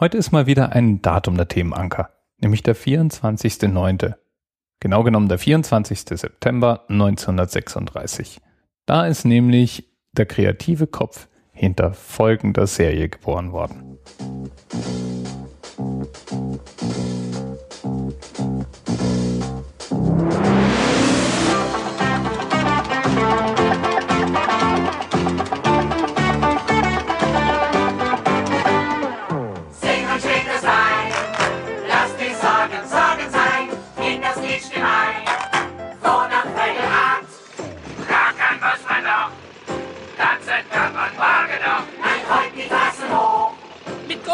Heute ist mal wieder ein Datum der Themenanker, nämlich der 24.09. Genau genommen der 24. September 1936. Da ist nämlich der kreative Kopf hinter folgender Serie geboren worden.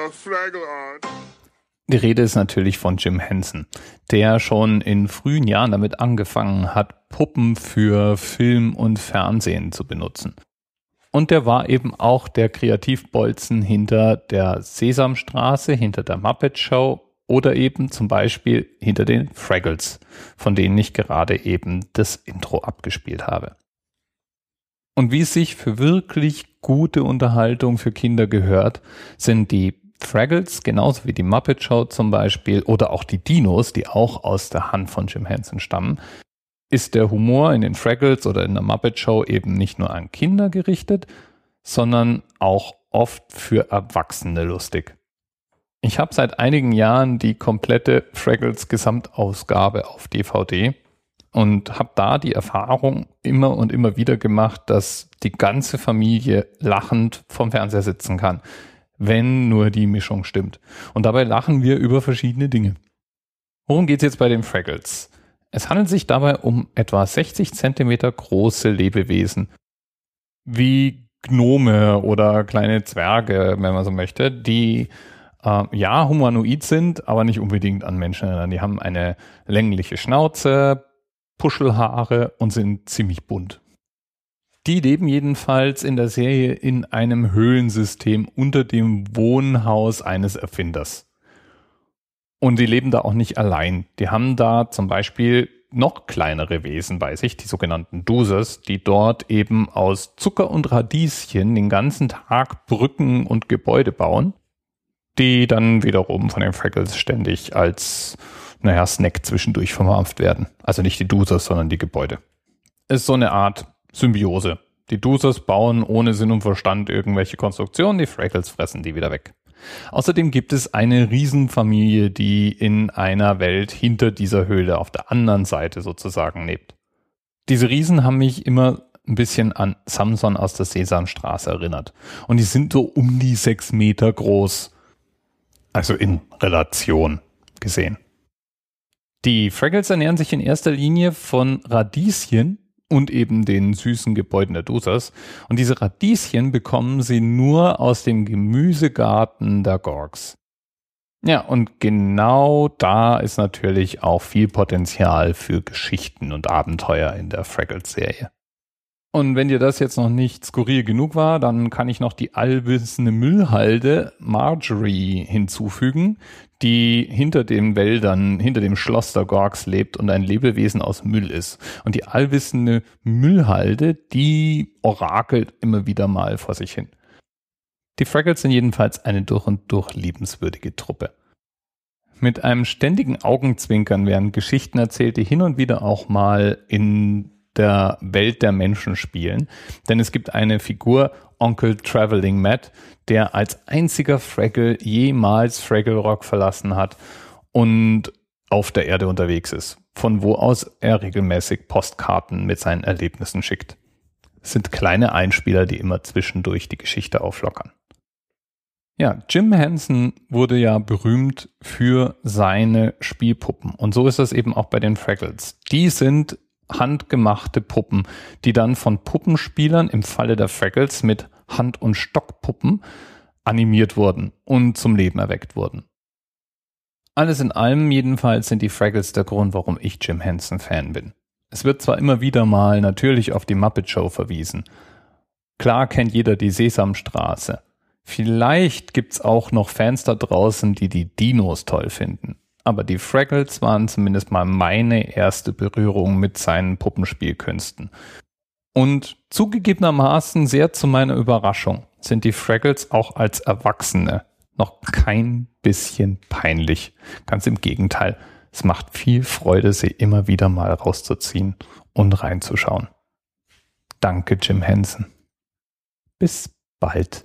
Bruna Fragelart. Die Rede ist natürlich von Jim Henson, der schon in frühen Jahren damit angefangen hat, Puppen für Film und Fernsehen zu benutzen. Und der war eben auch der Kreativbolzen hinter der Sesamstraße, hinter der Muppet Show oder eben zum Beispiel hinter den Fraggles, von denen ich gerade eben das Intro abgespielt habe. Und wie es sich für wirklich gute Unterhaltung für Kinder gehört, sind die Fraggles, genauso wie die Muppet Show zum Beispiel, oder auch die Dinos, die auch aus der Hand von Jim Henson stammen, ist der Humor in den Fraggles oder in der Muppet Show eben nicht nur an Kinder gerichtet, sondern auch oft für Erwachsene lustig. Ich habe seit einigen Jahren die komplette Fraggles Gesamtausgabe auf DVD und habe da die Erfahrung immer und immer wieder gemacht, dass die ganze Familie lachend vom Fernseher sitzen kann, wenn nur die Mischung stimmt. Und dabei lachen wir über verschiedene Dinge. Worum geht's jetzt bei den Fraggles? Es handelt sich dabei um etwa 60 Zentimeter große Lebewesen, wie Gnome oder kleine Zwerge, wenn man so möchte, die äh, ja humanoid sind, aber nicht unbedingt an Menschen erinnern. Die haben eine längliche Schnauze, Puschelhaare und sind ziemlich bunt. Die leben jedenfalls in der Serie in einem Höhlensystem unter dem Wohnhaus eines Erfinders. Und die leben da auch nicht allein. Die haben da zum Beispiel noch kleinere Wesen bei sich, die sogenannten Dusers, die dort eben aus Zucker und Radieschen den ganzen Tag Brücken und Gebäude bauen, die dann wiederum von den Fraggles ständig als, naja, Snack zwischendurch vermampft werden. Also nicht die Dusers, sondern die Gebäude. Ist so eine Art Symbiose. Die Dusers bauen ohne Sinn und Verstand irgendwelche Konstruktionen, die Fraggles fressen die wieder weg. Außerdem gibt es eine Riesenfamilie, die in einer Welt hinter dieser Höhle auf der anderen Seite sozusagen lebt. Diese Riesen haben mich immer ein bisschen an Samson aus der Sesamstraße erinnert. Und die sind so um die sechs Meter groß. Also in Relation gesehen. Die Fraggles ernähren sich in erster Linie von Radieschen und eben den süßen Gebäuden der Dosas. Und diese Radieschen bekommen sie nur aus dem Gemüsegarten der Gorgs. Ja, und genau da ist natürlich auch viel Potenzial für Geschichten und Abenteuer in der Fraggles-Serie. Und wenn dir das jetzt noch nicht skurril genug war, dann kann ich noch die allwissende Müllhalde Marjorie hinzufügen, die hinter den Wäldern, hinter dem Schloss der Gorgs lebt und ein Lebewesen aus Müll ist. Und die allwissende Müllhalde, die orakelt immer wieder mal vor sich hin. Die Fraggles sind jedenfalls eine durch und durch liebenswürdige Truppe. Mit einem ständigen Augenzwinkern werden Geschichten erzählt, die hin und wieder auch mal in der Welt der Menschen spielen. Denn es gibt eine Figur, Onkel Traveling Matt, der als einziger Fraggle jemals Fraggle Rock verlassen hat und auf der Erde unterwegs ist, von wo aus er regelmäßig Postkarten mit seinen Erlebnissen schickt. Es sind kleine Einspieler, die immer zwischendurch die Geschichte auflockern. Ja, Jim Henson wurde ja berühmt für seine Spielpuppen. Und so ist das eben auch bei den Fraggles. Die sind handgemachte Puppen, die dann von Puppenspielern im Falle der Fraggles mit Hand- und Stockpuppen animiert wurden und zum Leben erweckt wurden. Alles in allem jedenfalls sind die Fraggles der Grund, warum ich Jim Henson Fan bin. Es wird zwar immer wieder mal natürlich auf die Muppet Show verwiesen. Klar kennt jeder die Sesamstraße. Vielleicht gibt's auch noch Fans da draußen, die die Dinos toll finden. Aber die Fraggles waren zumindest mal meine erste Berührung mit seinen Puppenspielkünsten. Und zugegebenermaßen sehr zu meiner Überraschung sind die Fraggles auch als Erwachsene noch kein bisschen peinlich. Ganz im Gegenteil. Es macht viel Freude, sie immer wieder mal rauszuziehen und reinzuschauen. Danke, Jim Henson. Bis bald.